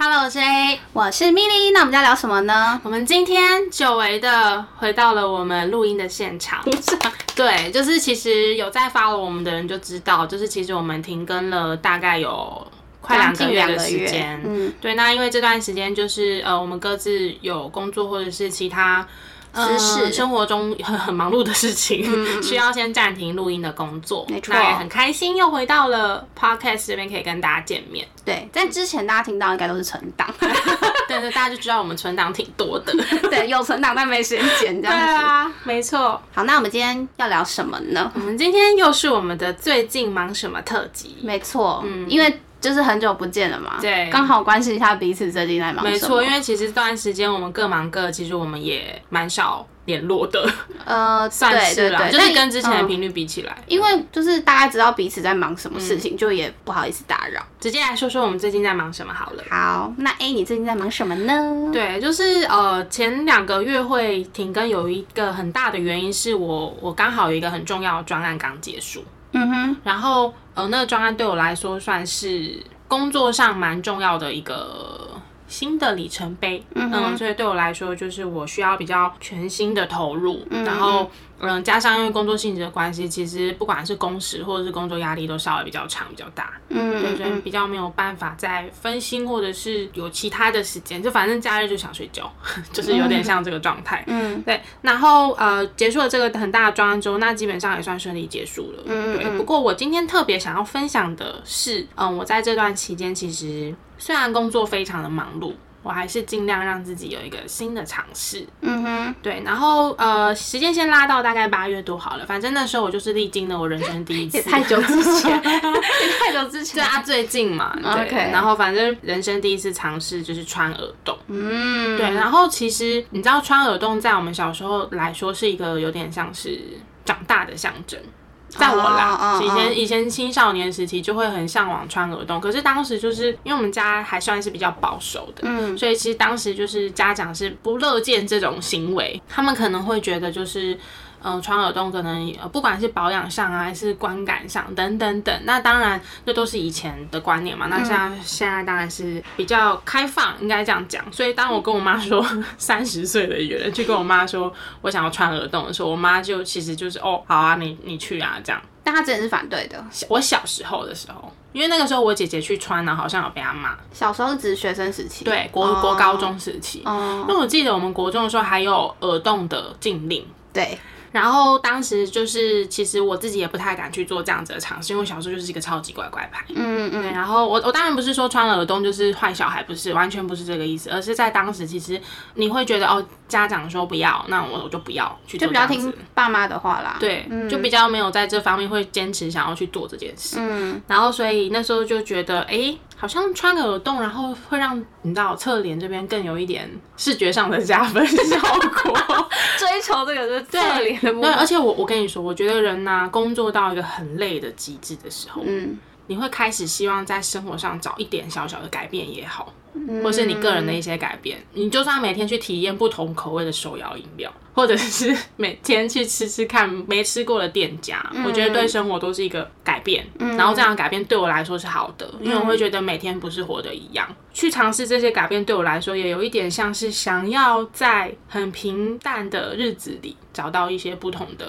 Hello，我是 A。我是 Milly，那我们要聊什么呢？我们今天久违的回到了我们录音的现场。对，就是其实有在 follow 我们的人就知道，就是其实我们停更了大概有快两个月的时间。嗯，对，那因为这段时间就是呃，我们各自有工作或者是其他。呃私事生活中很很忙碌的事情，需要先暂停录音的工作。没错那也很开心又回到了 podcast 这边，可以跟大家见面。对，在之前大家听到应该都是存档，对对，大家就知道我们存档挺多的。对，有存档但没时间剪这对样子。啊，没错。好，那我们今天要聊什么呢？我们今天又是我们的最近忙什么特辑？没错，嗯因为就是很久不见了嘛，对刚好关心一下彼此最近在忙什么。没错，因为其实这段时间我们各忙各，其实我们也蛮少联络的，呃，算是啦，就是跟之前的嗯频率比起来。因为就是大概知道彼此在忙什么事情，就也不好意思打扰。直接来说说我们最近在忙什么好了。好，那 A 你最近在忙什么呢？对，就是呃，前两个月会停更，有一个很大的原因是我我刚好有一个很重要的专案刚结束，嗯哼，然后呃，那个专案对我来说算是工作上蛮重要的一个新的里程碑。嗯所以对我来说，就是我需要比较全新的投入，然后嗯，加上因为工作性质的关系，其实不管是工时或者是工作压力都稍微比较长、比较大。嗯对，所以比较没有办法再分心，或者是有其他的时间，就反正假日就想睡觉，就是有点像这个状态。嗯，对，然后呃，结束了这个很大的专案之后，那基本上也算顺利结束了。嗯对，不过我今天特别想要分享的是，嗯，我在这段期间其实虽然工作非常的忙碌。我还是尽量让自己有一个新的尝试，嗯哼，对，然后呃，时间先拉到大概八月多好了，反正那时候我就是历经了我人生第一次，也太久之前，也太久之前。对啊，最近嘛，对。OK 然后反正人生第一次尝试就是穿耳洞，嗯，对，然后其实你知道穿耳洞在我们小时候来说是一个有点像是长大的象征。在我啦，以前以前青少年时期就会很向往穿耳洞，可是当时就是因为我们家还算是比较保守的，嗯所以其实当时就是家长是不乐见这种行为，他们可能会觉得就是。嗯，穿耳洞可能呃，不管是保养上啊，还是观感上等等等，那当然这都是以前的观念嘛。那像现在当然是比较开放，应该这样讲。所以当我跟我妈说 三十岁的一个人去跟我妈说我想要穿耳洞的时候，我妈就其实就是哦，好啊，你你去啊这样。但她真的是反对的。我小时候的时候，因为那个时候我姐姐去穿呢，好像有被她骂。小时候是指学生时期，对，国、哦国高中时期，哦，因为我记得我们国中的时候还有耳洞的禁令。对，然后当时就是，其实我自己也不太敢去做这样子的尝试，因为小时候就是一个超级乖乖牌。对，嗯嗯，然后我我当然不是说穿了耳洞就是坏小孩，不是，完全不是这个意思，而是在当时其实你会觉得哦，家长说不要，那我我就不要去做就比较听。爸妈的话啦。，对，就比较没有在这方面会坚持想要去做这件事。嗯，然后所以那时候就觉得，哎，好像穿个耳洞，然后会让你知道侧脸这边更有一点视觉上的加分效果。追求这个是侧脸的目对，而且我我跟你说，我觉得人呐、工作到一个很累的极致的时候，嗯，你会开始希望在生活上找一点小小的改变也好，嗯或是你个人的一些改变。你就算每天去体验不同口味的手摇饮料，或者是每天去吃吃看没吃过的店家，嗯我觉得对生活都是一个改变。然后这样的改变对我来说是好的，因为我会觉得每天不是活的一样。去尝试这些改变对我来说，也有一点像是想要在很平淡的日子里找到一些不同的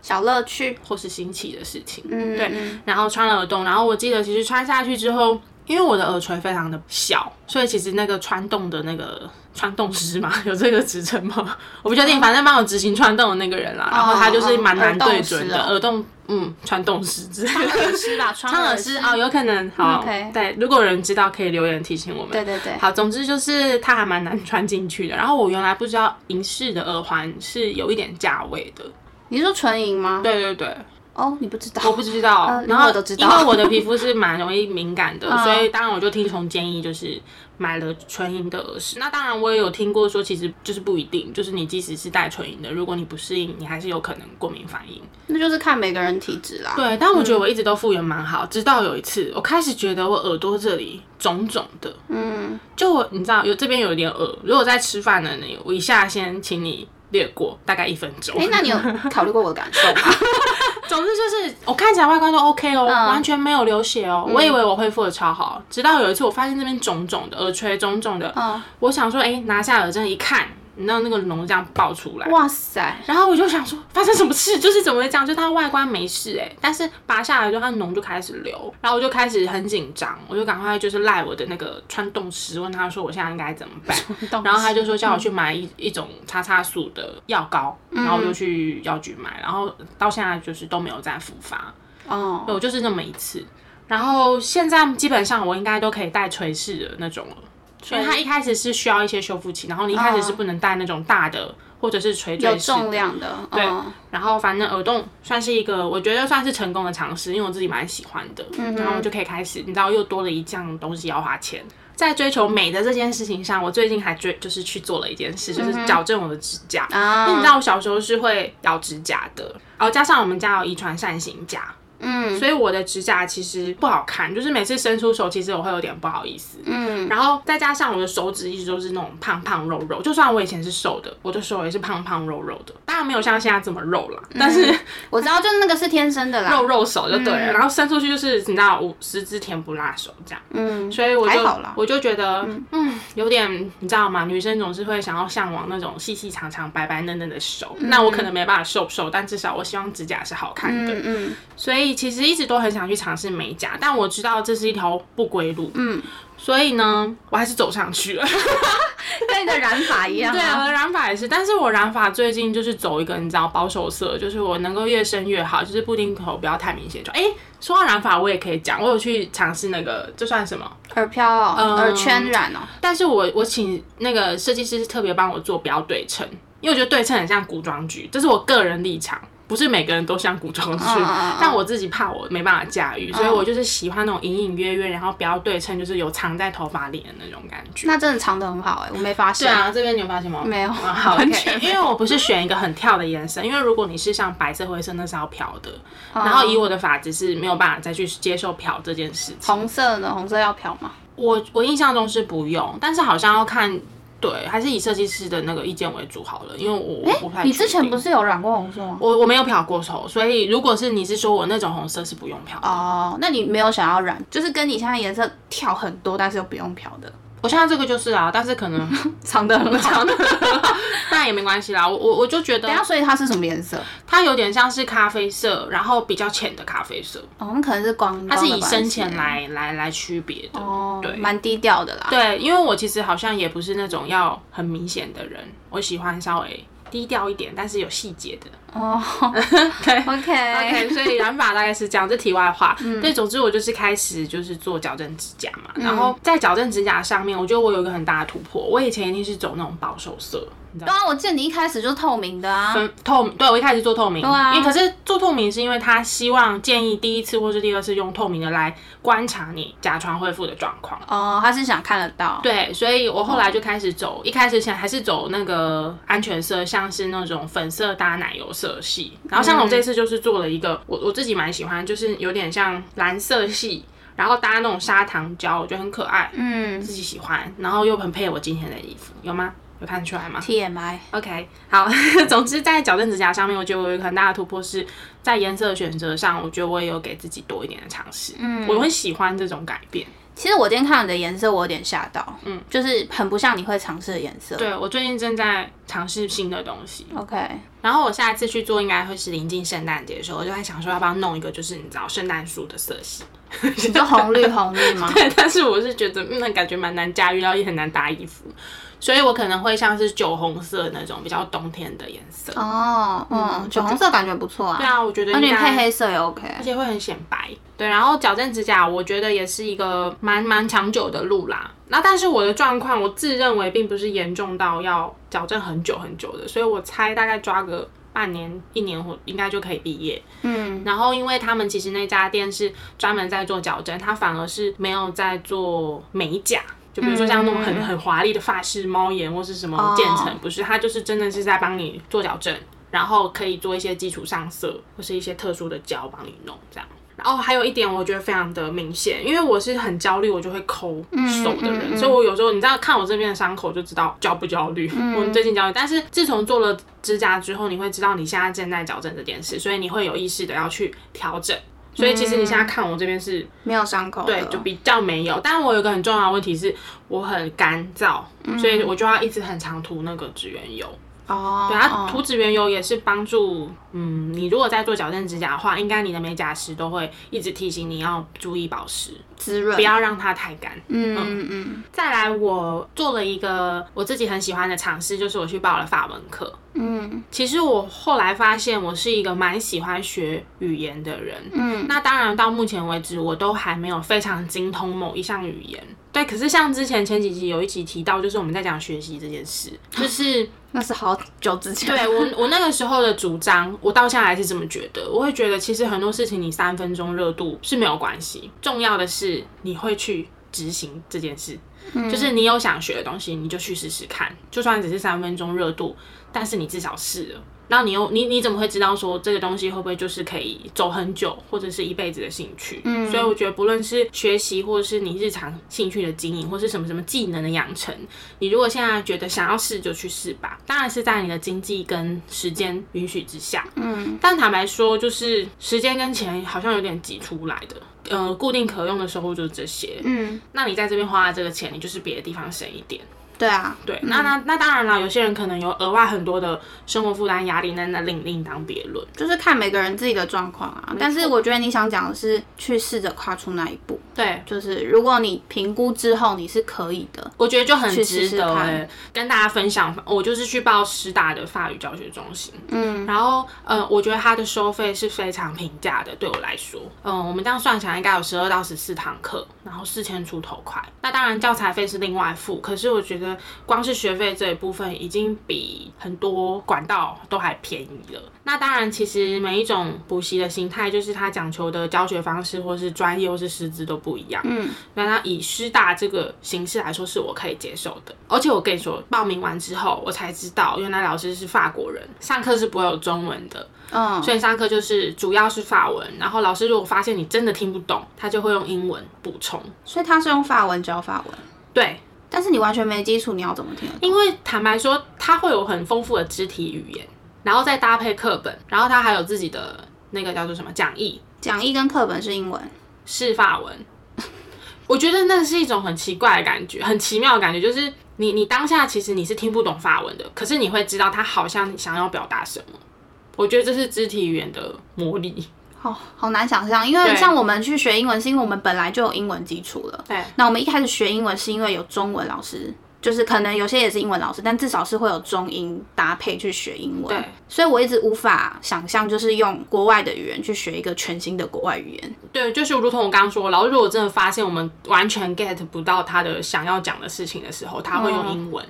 小乐趣。或是新奇的事情。嗯，对嗯然后穿了耳洞，然后我记得其实穿下去之后，因为我的耳垂非常的小，所以其实那个穿洞的那个穿洞师嘛，有这个职称吗？我不确定，反正帮我执行穿洞的那个人啦，然后他就是蛮难对准的，耳洞嗯穿洞师之类的。耳师吧，穿穿耳师 哦，有可能好对，如果有人知道，可以留言提醒我们。对对对，好，总之就是它还蛮难穿进去的。然后我原来不知道银饰的耳环是有一点价位的，你是说纯银吗？对对对，哦，你不知道？我不知道，呃然后我都知道因为我的皮肤是蛮容易敏感的，嗯 所以当然我就听从建议，就是买了纯银的耳饰。那当然我也有听过说，其实就是不一定，就是你即使是戴纯银的，如果你不适应，你还是有可能过敏反应。那就是看每个人体质啦。对，但我觉得我一直都复原蛮好，直到有一次，我开始觉得我耳朵这里肿肿的，嗯，就我你知道有这边有一点耳，如果在吃饭的你，我一下先请你略过，大概一分钟。哎、那你有考虑过我的感受吗？总之就是我看起来外观都 OK 哦，嗯完全没有流血哦。我以为我恢复的超好，直到有一次我发现这边肿肿的，耳垂肿肿的，嗯，我想说，哎、拿下耳针一看，你知道那个脓这样爆出来。哇塞，然后我就想说，发生什么事？就是怎么会这样？就它外观没事哎、但是拔下来之后，它脓就开始流，然后我就开始很紧张，我就赶快就是赖我的那个穿洞师，问他说我现在应该怎么办？然后他就说叫我去买一一种叉叉素的药膏，然后我就去药局买，然后到现在就是都没有再复发，哦，对我就是那么一次。然后现在基本上我应该都可以戴垂式的那种了，所以它一开始是需要一些修复期，然后你一开始是不能戴那种大的或者是垂有坠式的。重量的，对嗯。然后反正耳洞算是一个，我觉得算是成功的尝试，因为我自己蛮喜欢的。然后我就可以开始，你知道又多了一项东西要花钱。在追求美的这件事情上，我最近还追就是去做了一件事，就是矫正我的指甲。因为你知啊，道我小时候是会咬指甲的，然后加上我们家有遗传扇形甲，嗯所以我的指甲其实不好看，就是每次伸出手，其实我会有点不好意思。嗯，然后再加上我的手指一直都是那种胖胖肉肉，就算我以前是瘦的，我的手也是胖胖肉肉的，当然没有像现在这么肉啦，但是我知道，就那个是天生的啦。肉肉手就对了，然后伸出去就是你知道五十只甜不辣手这样，嗯，所以我就我就觉得嗯有点你知道吗？女生总是会想要向往那种细细长长白白嫩嫩的手，那我可能没办法瘦瘦，但至少我希望指甲是好看的，嗯嗯所以其实一直都很想去尝试美甲，但我知道这是一条不归路，嗯，所以呢，我还是走上去了。跟你的染发一样 对，我啊。的染发也是，但是我染发最近就是走一个你知道保守色，就是我能够越深越好，就是布丁口不要太明显就。哎、说到染发，我也可以讲，我有去尝试那个，这算什么？耳漂哦，嗯耳圈染哦。但是我我请那个设计师是特别帮我做不要对称，因为我觉得对称很像古装剧，这是我个人立场。不是每个人都像古装剧，但我自己怕我没办法驾驭，所以我就是喜欢那种隐隐约约，然后不要对称，就是有藏在头发里的那种感觉。那真的藏得很好哎，我没发现。对啊，这边你有发现吗？没有 啊好完 OK，全没有因为我不是选一个很跳的颜色，因为如果你是像白色、灰色，那是要漂的。哦然后以我的发质是没有办法再去接受漂这件事情。红色呢？红色要漂吗？我我印象中是不用，但是好像要看，对，还是以设计师的那个意见为主好了，因为我我不太你之前不是是有染过红色吗？我我没有漂过头，所以如果是你是说我那种红色是不用漂的，哦，那你没有想要染，就是跟你现在颜色跳很多，但是又不用漂的，我现在这个就是啊，但是可能 藏得很好。长的，但也没关系啦，我我我就觉得等一下，所以它是什么颜色？它有点像是咖啡色，然后比较浅的咖啡色。哦，那可能是光，它是以深浅来来来区别的。哦，对蛮低调的啦。对，因为我其实好像也不是那种要很明显的人，我喜欢稍微低调一点，但是有细节的。哦 对，OK，OK，所以染发大概是这样，这题外话。嗯对，总之我就是开始就是做矫正指甲嘛，然后在矫正指甲上面，我觉得我有一个很大的突破。我以前一定是走那种保守色。对啊，我记得你一开始就是透明的啊。分透明，对我一开始做透明，对啊因为可是做透明是因为他希望建议第一次或是第二次用透明的来观察你甲床恢复的状况。哦，他是想看得到。对，所以我后来就开始走，一开始想还是走那个安全色，像是那种粉色搭奶油色系。然后像我这次就是做了一个，我我自己蛮喜欢，就是有点像蓝色系，然后搭那种砂糖胶，我觉得很可爱，嗯自己喜欢，然后又很配我今天的衣服，有吗？有看出来吗？，TMI。OK，好，总之在矫正指甲上面，我觉得我有一个很大的突破是在颜色的选择上，我觉得我也有给自己多一点的尝试。嗯，我很喜欢这种改变。其实我今天看你的颜色，我有点吓到，嗯，就是很不像你会尝试的颜色。对我最近正在尝试新的东西，，OK，然后我下一次去做应该会是临近圣诞节的时候，我就在想说要不要弄一个就是你知道圣诞树的色系。你就红绿红绿吗？对，但是我是觉得嗯，那感觉蛮难驾驭，然后也很难搭衣服，所以我可能会像是酒红色那种比较冬天的颜色。哦，嗯，酒红色感觉不错啊。对啊，我觉得那你应该配黑色也 OK。而且会很显白。对，然后矫正指甲，我觉得也是一个蛮蛮长久的路啦。那但是我的状况，我自认为并不是严重到要矫正很久很久的，所以我猜大概抓个半年、一年或应该就可以毕业。嗯，然后因为他们其实那家店是专门在做矫正，他反而是没有在做美甲。就比如说像那种很很华丽的发饰、猫眼或是什么渐层，不是，它就是真的是在帮你做矫正，然后可以做一些基础上色或是一些特殊的胶帮你弄这样。然后还有一点，我觉得非常的明显，因为我是很焦虑，我就会抠手的人，所以我有时候你知道看我这边的伤口就知道焦不焦虑。我最近焦虑，但是自从做了指甲之后，你会知道你现在正在矫正这件事，所以你会有意识的要去调整。所以其实你现在看我这边是没有伤口，对，就比较没有。但我有一个很重要的问题是，我很干燥，所以我就要一直很常涂那个指缘油。哦，对，它涂指缘油也是帮助，嗯，你如果在做矫正指甲的话，应该你的美甲师都会一直提醒你要注意保湿、滋润，不要让它太干。嗯嗯嗯。再来，我做了一个我自己很喜欢的尝试，就是我去报了法文课。嗯，其实我后来发现，我是一个蛮喜欢学语言的人。嗯，那当然到目前为止，我都还没有非常精通某一项语言。对，可是像之前前几集有一集提到，就是我们在讲学习这件事，就是 那是好久之前。对我我那个时候的主张，我到现在还是这么觉得。我会觉得其实很多事情你三分钟热度是没有关系，重要的是你会去执行这件事。就是你有想学的东西，你就去试试看，就算只是三分钟热度，但是你至少试了。然后你又你你怎么会知道说这个东西会不会就是可以走很久或者是一辈子的兴趣？嗯，所以我觉得不论是学习或者是你日常兴趣的经营，或是什么什么技能的养成，你如果现在觉得想要试就去试吧。当然是在你的经济跟时间允许之下。嗯，但坦白说，就是时间跟钱好像有点挤出来的。呃，固定可用的收入就是这些。嗯，那你在这边花的这个钱，你就是别的地方省一点。对啊，对，那那那当然了，有些人可能有额外很多的生活负担压力，那那另另当别论，就是看每个人自己的状况啊。但是我觉得你想讲的是去试着跨出那一步，对，就是如果你评估之后你是可以的，我觉得就很值得、跟大家分享。我就是去报师大的法语教学中心，嗯，然后呃，我觉得它的收费是非常平价的，对我来说，嗯、我们这样算起来应该有十二到十四堂课，然后四千出头块。那当然教材费是另外付，可是我觉得光是学费这一部分已经比很多管道都还便宜了。那当然，其实每一种补习的形态，就是它讲求的教学方式，或是专业，或是师资都不一样。嗯，那它以师大这个形式来说，是我可以接受的。而且我跟你说，报名完之后，我才知道原来老师是法国人，上课是不会有中文的。嗯，所以上课就是主要是法文，然后老师如果发现你真的听不懂，他就会用英文补充。所以他是用法文教法文，对，但是你完全没基础，你要怎么听？因为坦白说，他会有很丰富的肢体语言，然后再搭配课本，然后他还有自己的那个叫做什么讲义，讲义跟课本是英文，是法文。我觉得那是一种很奇怪的感觉，很奇妙的感觉，就是你你当下其实你是听不懂法文的，可是你会知道他好像想要表达什么。我觉得这是肢体语言的魔力。好好难想象，因为像我们去学英文，是因为我们本来就有英文基础了。对，那我们一开始学英文是因为有中文老师，就是可能有些也是英文老师，但至少是会有中英搭配去学英文。对，所以我一直无法想象，就是用国外的语言去学一个全新的国外语言。对，就是如同我刚刚说，老师如果真的发现我们完全 get 不到他的想要讲的事情的时候，他会用英文，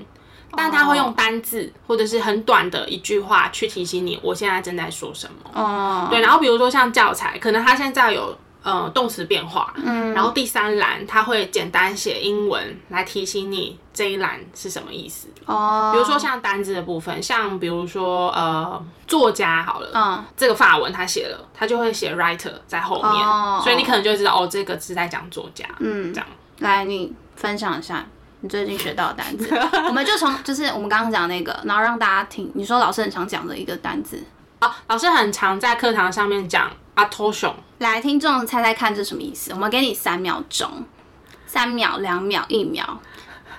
但他会用单字或者是很短的一句话去提醒你我现在正在说什么。哦、对，然后比如说像教材，可能他现在有呃动词变化，嗯，然后第三栏他会简单写英文来提醒你这一栏是什么意思。哦，比如说像单字的部分，像比如说呃作家好了，嗯，这个法文他写了，他就会写 writer 在后面，哦。所以你可能就会知道哦，这个是在讲作家，嗯。这样。来，你分享一下你最近学到的单词。我们就从就是我们刚刚讲那个，然后让大家听。你说老师很常讲的一个单字，哦，老师很常在课堂上面讲 attention，来，听众猜猜看这什么意思？我们给你三秒钟，三秒、两秒、一秒，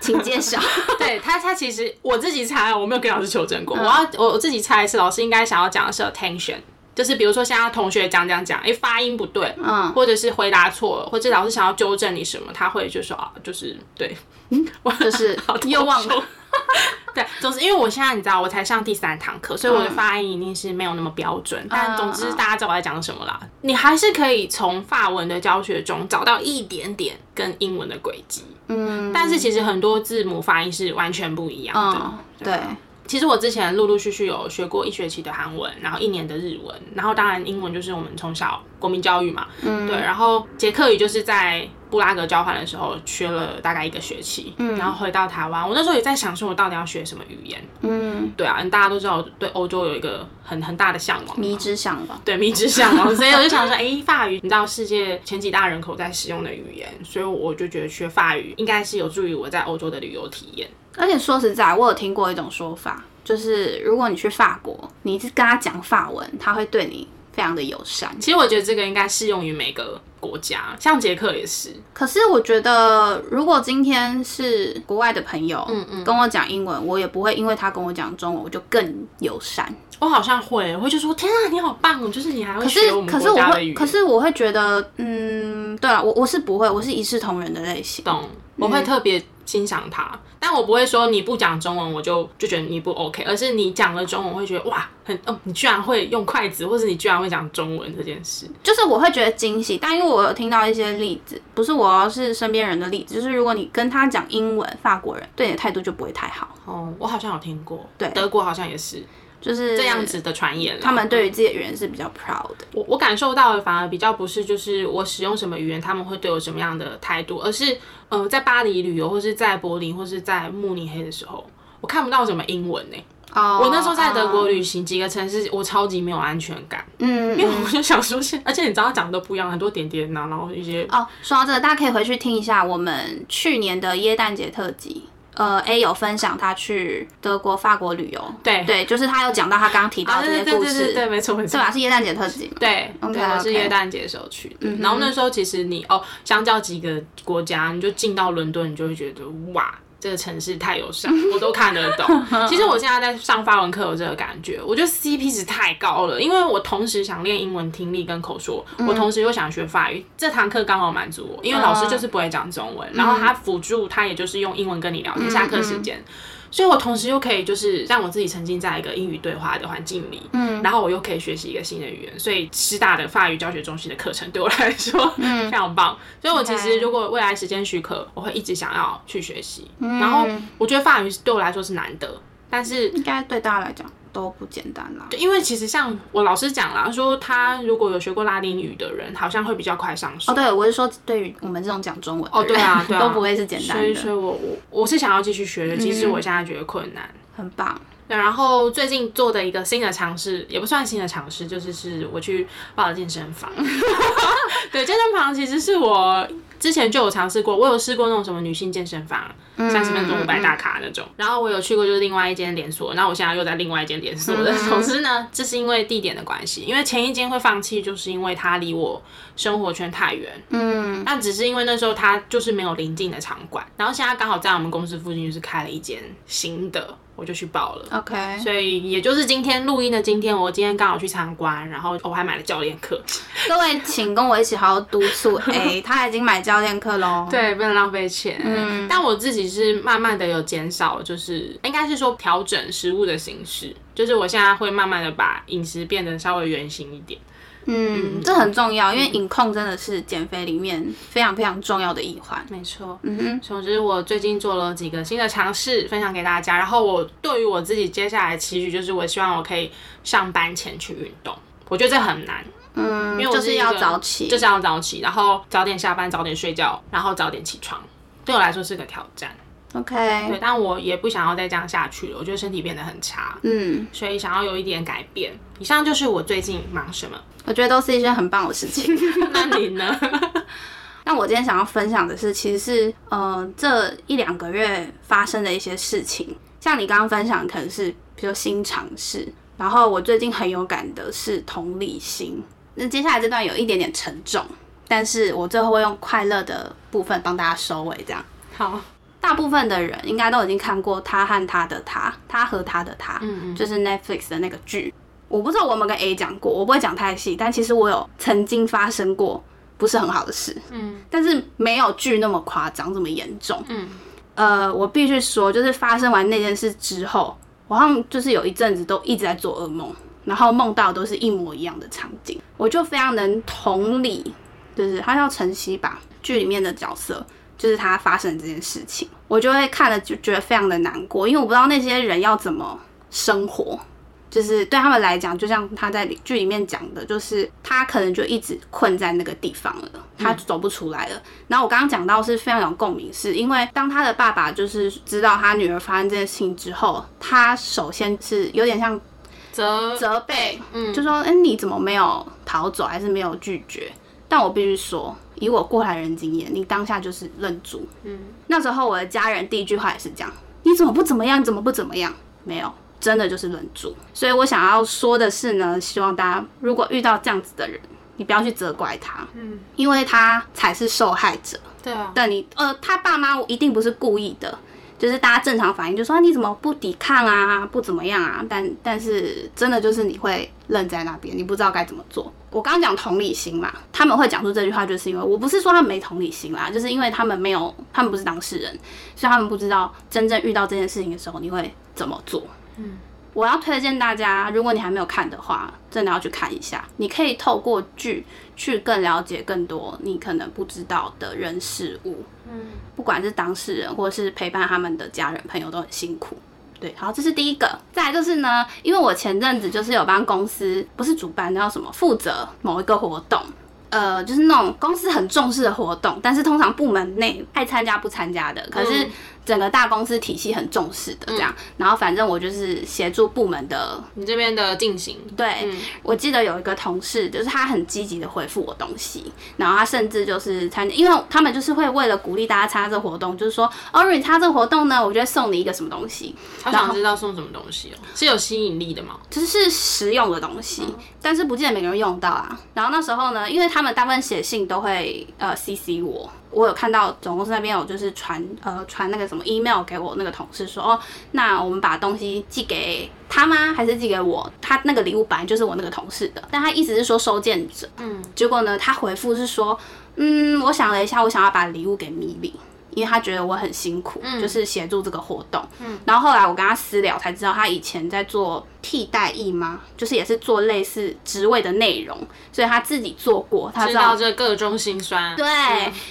请揭晓。对他，他其实我自己猜，我没有跟老师求证过。我要我我自己猜是老师应该想要讲的是 attention，就是比如说现在同学讲讲讲，哎、发音不对，嗯，或者是回答错了，或者老师想要纠正你什么，他会就说啊，就是对，我就是好又忘了。对，总之因为我现在你知道我才上第三堂课，所以我的发音一定是没有那么标准。但总之大家知道我在讲什么啦。你还是可以从法文的教学中找到一点点跟英文的轨迹，嗯，但是其实很多字母发音是完全不一样的。嗯，对，其实我之前陆陆续续有学过一学期的韩文，然后一年的日文，然后当然英文就是我们从小国民教育嘛，嗯，对，然后捷克语就是在布拉格交换的时候学了大概一个学期，嗯，然后回到台湾，我那时候也在想说，我到底要学什么语言，嗯，对啊，大家都知道我对欧洲有一个很很大的向往，迷之向往，对，迷之向往，所以我就想说，哎，法语，你知道世界前几大人口在使用的语言，所以我就觉得学法语应该是有助于我在欧洲的旅游体验。而且说实在，我有听过一种说法，就是如果你去法国，你是跟他讲法文，他会对你非常的友善。其实我觉得这个应该适用于每个国家，像捷克也是。可是我觉得，如果今天是国外的朋友，嗯嗯，跟我讲英文，我也不会因为他跟我讲中文，我就更友善。我好像会，我会就说天啊，你好棒哦！就是你还会学我们国家的语言。可是我会觉得，嗯，对啊，我我是不会，我是一视同仁的类型。懂，我会特别欣赏他，但我不会说你不讲中文我就就觉得你不 OK，而是你讲了中文我会觉得哇，很哦，你居然会用筷子，或是你居然会讲中文这件事，就是我会觉得惊喜。但因为我有听到一些例子，不是我是身边人的例子，就是如果你跟他讲英文，法国人对你的态度就不会太好。哦，我好像有听过，对，德国好像也是。就是这样子的传言，他们对于自己的语言是比较 proud 的。我我感受到的反而比较不是，就是我使用什么语言，他们会对我什么样的态度，而是，呃，在巴黎旅游，或是在柏林，或是在慕尼黑的时候，我看不到什么英文呢。哦。我那时候在德国旅行几个城市，我超级没有安全感。嗯。因为我就想说，现而且你知道讲的都不一样，很多点点呐，然后一些。哦，说到这个，大家可以回去听一下我们去年的耶诞节特辑。呃，A 有分享他去德国、法国旅游，对对，就是他有讲到他刚刚提到这些故事，对，没错没错，是吧？是耶诞节特辑，对，OK，是耶诞节时候去的。然后那时候其实你哦，相较几个国家，你就进到伦敦，你就会觉得哇。这个城市太友善，我都看得懂。其实我现在在上法文课有这个感觉，我觉得 CP 值太高了，因为我同时想练英文听力跟口说，我同时又想学法语。这堂课刚好满足我，因为老师就是不会讲中文，然后他辅助他也就是用英文跟你聊天。下课时间。所以，我同时又可以就是让我自己沉浸在一个英语对话的环境里，嗯，然后我又可以学习一个新的语言。所以，师大的法语教学中心的课程对我来说 非常棒。所以我其实如果未来时间许可，我会一直想要去学习。然后，我觉得法语对我来说是难得，但是应该对大家来讲。都不简单啦，对，因为其实像我老师讲啦，说他如果有学过拉丁语的人，好像会比较快上手。哦，对，我是说对于我们这种讲中文，哦，对啊，对啊，都不会是简单的。所以，所以我我我是想要继续学的，其实我现在觉得困难。很棒。对，然后最近做的一个新的尝试，也不算新的尝试，就是是我去报了健身房。对，健身房其实是我。之前就有尝试过，我有试过那种什么女性健身房，三十分钟五百大卡那种。然后我有去过就是另外一间连锁，然后我现在又在另外一间连锁的。总之呢，这是因为地点的关系，因为前一间会放弃，就是因为它离我生活圈太远。嗯，那只是因为那时候它就是没有临近的场馆，然后现在刚好在我们公司附近就是开了一间新的。我就去报了，OK，所以也就是今天录音的今天，我今天刚好去参观，然后我还买了教练课。各位，请跟我一起好好督促。哎，他已经买教练课喽，对，不能浪费钱。嗯，但我自己是慢慢的有减少，就是应该是说调整食物的形式，就是我现在会慢慢的把饮食变得稍微圆形一点。嗯，这很重要，因为饮控真的是减肥里面非常非常重要的一环。没错，嗯哼。总之，我最近做了几个新的尝试，分享给大家。然后，我对于我自己接下来期许，就是我希望我可以上班前去运动。我觉得这很难，嗯，因为就是要早起，就是要早起，然后早点下班，早点睡觉，然后早点起床，对我来说是个挑战。OK，对，但我也不想要再这样下去了。我觉得身体变得很差，嗯，所以想要有一点改变。以上就是我最近忙什么，我觉得都是一件很棒的事情。那你呢？那我今天想要分享的是，其实是呃这一两个月发生的一些事情。像你刚刚分享，可能是比如新尝试，然后我最近很有感的是同理心。那接下来这段有一点点沉重，但是我最后会用快乐的部分帮大家收尾，这样好。大部分的人应该都已经看过他和他的他，他和他的他，嗯嗯，就是 Netflix 的那个剧。我不知道我有没有跟 A 讲过，我不会讲太细，但其实我有曾经发生过不是很好的事，嗯，但是没有剧那么夸张，这么严重，嗯，呃，我必须说，就是发生完那件事之后，我好像就是有一阵子都一直在做噩梦，然后梦到都是一模一样的场景，我就非常能同理，就是他叫晨曦吧，剧里面的角色。就是他发生这件事情，我就会看了就觉得非常的难过，因为我不知道那些人要怎么生活。就是对他们来讲，就像他在剧里面讲的，就是他可能就一直困在那个地方了，他走不出来了。然后我刚刚讲到是非常有共鸣，是因为当他的爸爸就是知道他女儿发生这件事情之后，他首先是有点像责责备，嗯，就说，哎，你怎么没有逃走，还是没有拒绝？但我必须说，以我过来人经验，你当下就是愣住，嗯，那时候我的家人第一句话也是这样，你怎么不怎么样？你怎么不怎么样？没有。真的就是忍住，所以我想要说的是呢，希望大家如果遇到这样子的人，你不要去责怪他，嗯，因为他才是受害者。对啊，但你呃，他爸妈一定不是故意的，就是大家正常反应就说你怎么不抵抗啊，不怎么样啊，但但是真的就是你会愣在那边，你不知道该怎么做。我刚刚讲同理心嘛，他们会讲出这句话，就是因为我不是说他们没同理心啦，就是因为他们没有，他们不是当事人，所以他们不知道真正遇到这件事情的时候你会怎么做。嗯，我要推荐大家，如果你还没有看的话，真的要去看一下。你可以透过剧去更了解更多你可能不知道的人事物。嗯，不管是当事人或是陪伴他们的家人朋友都很辛苦。对，好，这是第一个。再来就是呢，因为我前阵子就是有帮公司，不是主办，叫什么，负责某一个活动。呃，就是那种公司很重视的活动，但是通常部门内爱参加不参加的，可是。整个大公司体系很重视的这样，然后反正我就是协助部门的，你这边的进行。对，我记得有一个同事，就是他很积极的回复我东西，然后他甚至就是参加，因为他们就是会为了鼓励大家参加这个活动，就是说，哦，你参加这个活动呢，我觉得送你一个什么东西。他想知道送什么东西哦，是有吸引力的吗？就是实用的东西，但是不见得每个人用到啊。然后那时候呢，因为他们大部分写信都会呃 CC 我。我有看到总公司那边有就是传呃传那个什么 email 给我那个同事说哦，那我们把东西寄给他吗？还是寄给我？他那个礼物本来就是我那个同事的，但他意思是说收件者。嗯，结果呢，他回复是说，嗯，我想了一下，我想要把礼物给米莉。因为他觉得我很辛苦，就是协助这个活动。嗯，然后后来我跟他私聊才知道，他以前在做替代役吗？就是也是做类似职位的内容，所以他自己做过，他知道这各中心酸。对，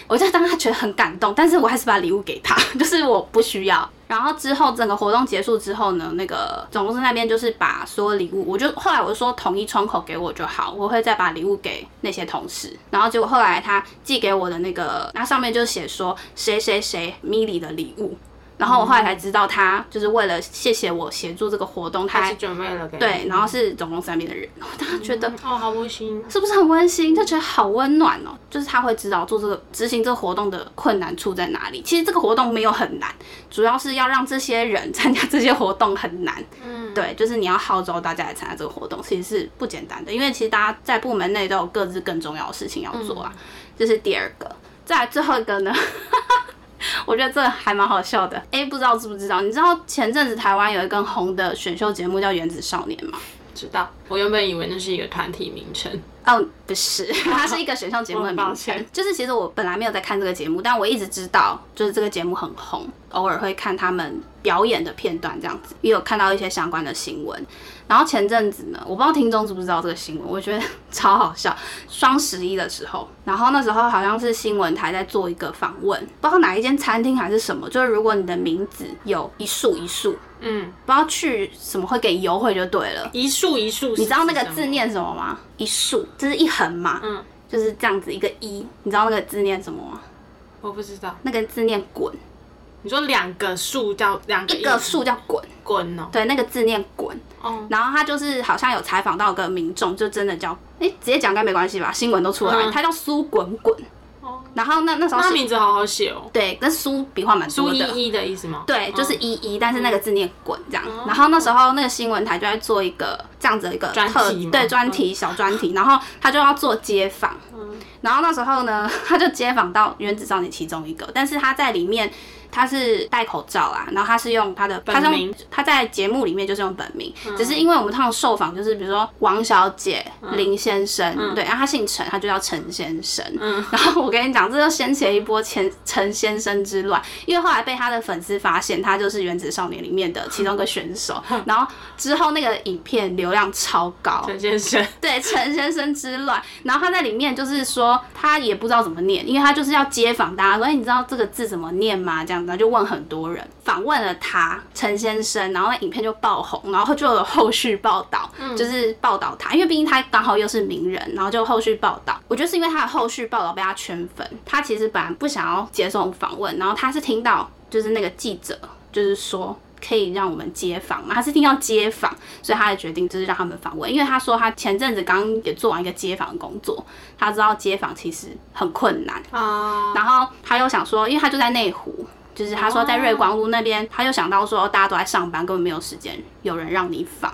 我就当他觉得很感动，但是我还是把礼物给他，就是我不需要。然后之后整个活动结束之后呢，那个总公司那边就是把所有礼物，我就后来我就说统一窗口给我就好，我会再把礼物给那些同事。然后结果后来他寄给我的那个，那上面就写说谁谁谁米莉的礼物。然后我后来才知道，他就是为了谢谢我协助这个活动，他是准备了对，然后是总共三边的人，我当时觉得哦，好温馨，是不是很温馨？就觉得好温暖哦，就是他会知道做这个执行这个活动的困难处在哪里。其实这个活动没有很难，主要是要让这些人参加这些活动很难。嗯，对，就是你要号召大家来参加这个活动，其实是不简单的，因为其实大家在部门内都有各自更重要的事情要做啊。这是第二个，再最后一个呢？我觉得这还蛮好笑的。哎，不知道知不知道？你知道前阵子台湾有一个红的选秀节目叫《原子少年》吗？知道。我原本以为那是一个团体名称。哦，不是，它是一个选秀节目的名称。就是其实我本来没有在看这个节目，但我一直知道，就是这个节目很红，偶尔会看他们表演的片段这样子，也有看到一些相关的新闻。然后前阵子呢，我不知道听众知不知道这个新闻，我觉得 超好笑。双十一的时候，然后那时候好像是新闻台在做一个访问，不知道哪一间餐厅还是什么，就是如果你的名字有一竖一竖，嗯，不知道去什么会给优惠就对了。一竖一竖，你知道那个字念什么吗？一竖，这是一横嘛？嗯，就是这样子一个一，你知道那个字念什么吗？我不知道，那个字念滚。你说两个数叫两个一个数叫滚滚哦，对，那个字念滚哦。然后他就是好像有采访到个民众，就真的叫哎，直接讲应该没关系吧？新闻都出来，他叫苏滚滚哦。然后那那时候他名字好好写哦，对，跟书笔画蛮多的。苏依依的意思吗？对，就是依依，但是那个字念滚这样。然后那时候那个新闻台就在做一个这样子的一个特对专题小专题，然后他就要做街访。然后那时候呢，他就街访到原子少年其中一个，但是他在里面。他是戴口罩啊，然后他是用他的本名，他在节目里面就是用本名，只是因为我们通常受访就是比如说王小姐、林先生，对，然后他姓陈，他就叫陈先生。然后我跟你讲，这就掀起了一波陈 陈先生之乱，因为后来被他的粉丝发现他就是原子少年里面的其中一个选手，然后之后那个影片流量超高，陈先生，对陈先生之乱。然后他在里面就是说他也不知道怎么念，因为他就是要街访大家说，哎，你知道这个字怎么念吗？这样子就问很多人，访问了他陈先生，然后那影片就爆红，然后就有后续报道，嗯就是报道他，因为毕竟他刚好又是名人，然后就后续报道。我觉得是因为他的后续报道被他圈粉，他其实本来不想要接受访问，然后他是听到就是那个记者就是说。可以让我们接访嘛？他是听到接访，所以他才决定就是让他们访问。因为他说他前阵子刚也做完一个接访的工作，他知道接访其实很困难啊。然后他又想说，因为他就在内湖，就是他说在瑞光路那边，他又想到说大家都在上班，根本没有时间有人让你访，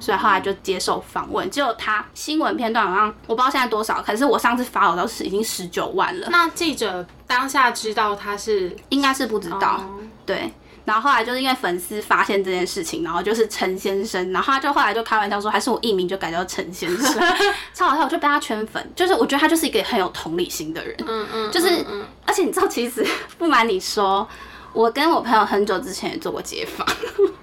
所以后来就接受访问。结果他新闻片段好像我不知道现在多少，可是我上次发我都是已经十九万了。那记者当下知道他是应该是不知道，对。然后后来就是因为粉丝发现这件事情，然后就是陈先生，然后他就后来就开玩笑说，还是我艺名就改叫陈先生，超好笑，我就被他圈粉。就是我觉得他就是一个很有同理心的人，嗯嗯，就是，而且你知道，其实不瞒你说，我跟我朋友很久之前也做过街访。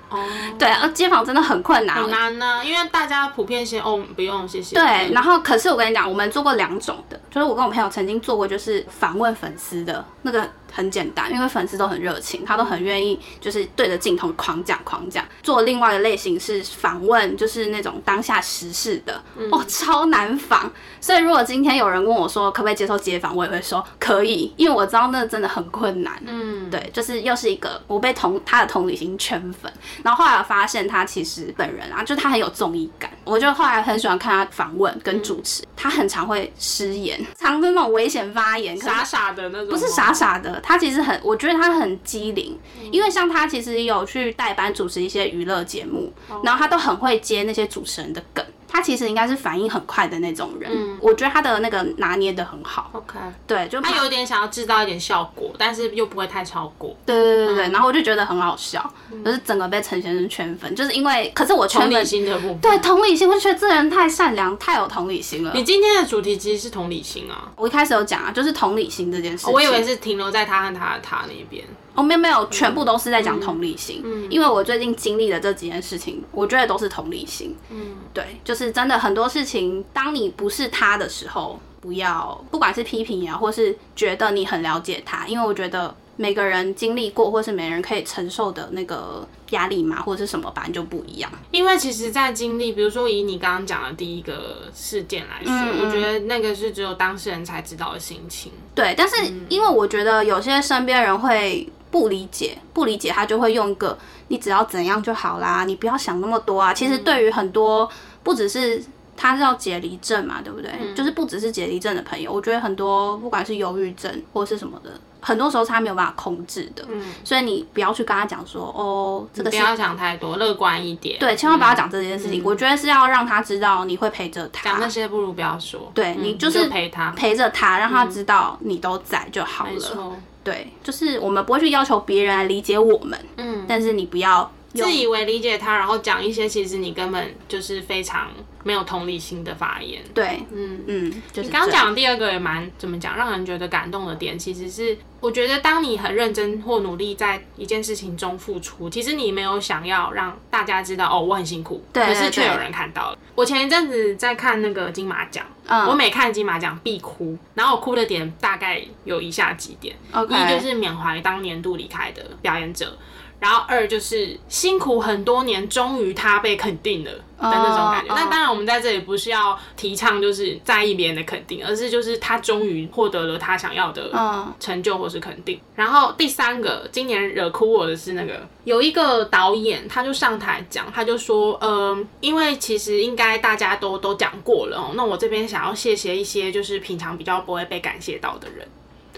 哦，对，而街访真的很困难，很难呢，因为大家普遍先哦，不用谢谢。对，然后可是我跟你讲，我们做过两种的，就是我跟我朋友曾经做过，就是访问粉丝的那个很简单，因为粉丝都很热情，他都很愿意就是对着镜头狂讲狂讲。做另外的类型是访问，就是那种当下时事的，哦，超难访。所以如果今天有人问我说可不可以接受街访，我也会说可以，因为我知道那真的很困难。嗯，对，就是又是一个我被同他的同理心圈粉。然后后来发现他其实本人啊，就他很有综艺感，我就后来很喜欢看他访问跟主持，他很常会失言，常的那种危险发言，傻傻的那种，不是傻傻的，他其实很，我觉得他很机灵，因为像他其实有去代班主持一些娱乐节目，然后他都很会接那些主持人的梗。他其实应该是反应很快的那种人，我觉得他的那个拿捏的很好。OK，对，就他有点想要制造一点效果，但是又不会太超过。对对对对然后我就觉得很好笑，就是整个被陈先生圈粉，就是因为，可是我同理心的部分，对同理心，我就觉得这人太善良，太有同理心了。你今天的主题其实是同理心啊，我一开始有讲啊，就是同理心这件事。我以为是停留在他和他的他那边。哦，没有没有，全部都是在讲同理心。嗯，因为我最近经历的这几件事情，我觉得都是同理心。嗯，对，就是真的很多事情，当你不是他的时候，不要不管是批评也好，或是觉得你很了解他，因为我觉得。每个人经历过，或是每人可以承受的那个压力嘛，或者是什么，反正就不一样。因为其实，在经历，比如说以你刚刚讲的第一个事件来说，我觉得那个是只有当事人才知道的心情。对，但是因为我觉得有些身边人会不理解，不理解他就会用一个“你只要怎样就好啦，你不要想那么多啊”。其实对于很多，不只是。他是要解离症嘛，对不对？就是不只是解离症的朋友，我觉得很多不管是忧郁症或是什么的，很多时候他没有办法控制的。嗯，所以你不要去跟他讲说，哦，这个不要想太多，乐观一点。对，千万不要讲这件事情。我觉得是要让他知道你会陪着他。讲那些不如不要说。对你就是陪他，陪着他，让他知道你都在就好了。对，就是我们不会去要求别人来理解我们。嗯。但是你不要自以为理解他，然后讲一些其实你根本就是非常。没有同理心的发言，对，嗯。嗯，你刚讲第二个也蛮怎么讲，让人觉得感动的点，其实是我觉得当你很认真或努力在一件事情中付出，其实你没有想要让大家知道哦我很辛苦，可是却有人看到了。我前一阵子在看那个金马奖，我每看金马奖必哭，然后我哭的点大概有以下几点，一就是缅怀当年度离开的表演者。然后二就是辛苦很多年，终于他被肯定了的那种感觉。那当然，我们在这里不是要提倡就是在意别人的肯定，而是就是他终于获得了他想要的成就或是肯定。然后第三个，今年惹哭我的是那个有一个导演，他就上台讲，他就说，嗯，因为其实应该大家都都讲过了哦，那我这边想要谢谢一些就是平常比较不会被感谢到的人。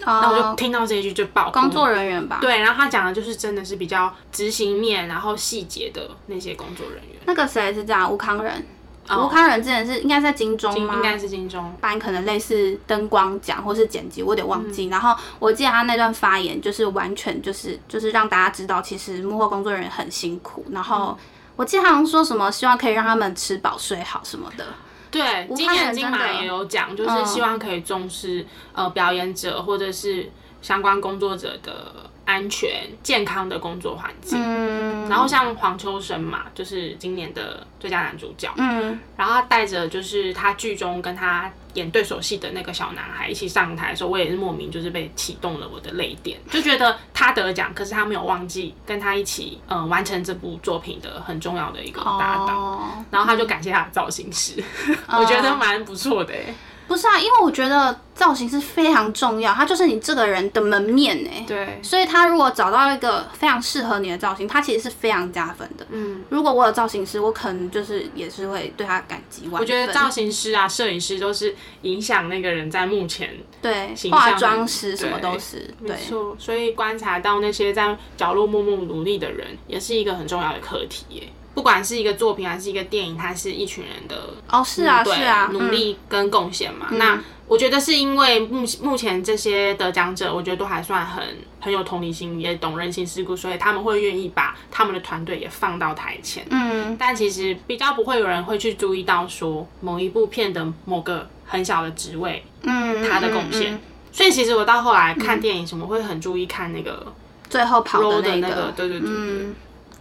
那我就听到这一句就爆。工作人员吧。对，然后他讲的就是真的是比较执行面，然后细节的那些工作人员。那个谁是这样？吴康仁，吴康仁之前是应该在金钟吗？应该是金钟。班可能类似灯光奖或是剪辑，我有点忘记。然后我记得他那段发言就是完全就是就是让大家知道，其实幕后工作人员很辛苦。然后我记得他好像说什么，希望可以让他们吃饱睡好什么的。对，今年金马也有讲，就是希望可以重视呃表演者或者是相关工作者的安全、健康的工作环境。嗯然后像黄秋生嘛，就是今年的最佳男主角，嗯然后他带着就是他剧中跟他演对手戏的那个小男孩一起上台的时候，我也是莫名就是被启动了我的泪点，就觉得他得奖，可是他没有忘记跟他一起嗯、呃完成这部作品的很重要的一个搭档。哦，然后他就感谢他的造型师，我觉得蛮不错的哎。不是啊，因为我觉得造型是非常重要，它就是你这个人的门面哎。对，所以他如果找到一个非常适合你的造型，他其实是非常加分的。嗯，如果我有造型师，我可能就是也是会对他感激万分。我觉得造型师啊、摄影师都是影响那个人在目前对化妆师什么都是对。没错，所以观察到那些在角落默默努力的人，也是一个很重要的课题耶。不管是一个作品还是一个电影，它是一群人的哦，是啊，对是啊，努嗯力跟贡献嘛。那我觉得是因为目目前这些得奖者，我觉得都还算很很有同理心，也懂人情世故，所以他们会愿意把他们的团队也放到台前。嗯，但其实比较不会有人会去注意到说某一部片的某个很小的职位，嗯，他的贡献。嗯嗯所以其实我到后来看电影什么会很注意看那个最后跑的那的那个，对对对对。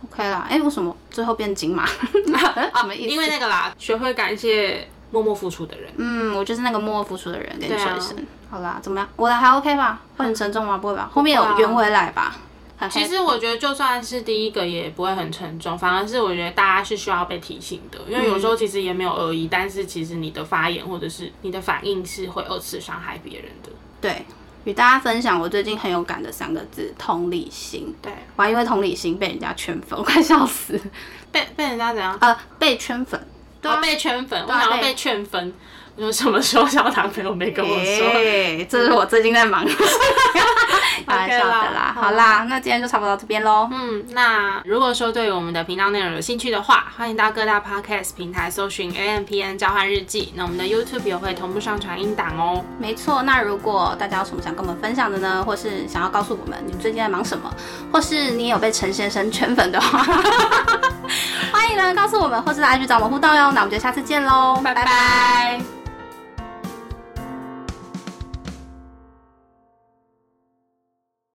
嗯，OK 啦。哎，为什么最后变金马？啊，没意思？因为那个啦，学会感谢默默付出的人。嗯，我就是那个默默付出的人，跟你说一声。好啦，怎么样？我的还 OK 吧？会很沉重吗？不会吧？后面有圆回来吧？其实我觉得就算是第一个也不会很沉重，反而是我觉得大家是需要被提醒的，因为有时候其实也没有恶意，但是其实你的发言或者是你的反应是会二次伤害别人的。对，与大家分享我最近很有感的三个字：同理心。对，我还因为同理心被人家圈粉，我快笑死。被被人家怎样？呃，被圈粉。对啊哦，被圈粉，我想要被劝分。我说什么时候交男朋友没跟我说？哎这是我最近在忙的事。开玩笑的啦，好好啦，那今天就差不多到这边喽。嗯，那如果说对我们的频道内容有兴趣的话，欢迎到各大 podcast 平台搜寻 A M P N 交换日记。那我们的 YouTube 也会同步上传音档哦。没错，那如果大家有什么想跟我们分享的呢，或是想要告诉我们你们最近在忙什么，或是你有被陈先生圈粉的话，欢迎呢告诉我们，或是来 IG 找我们互动哟。那我们就下次见喽，拜拜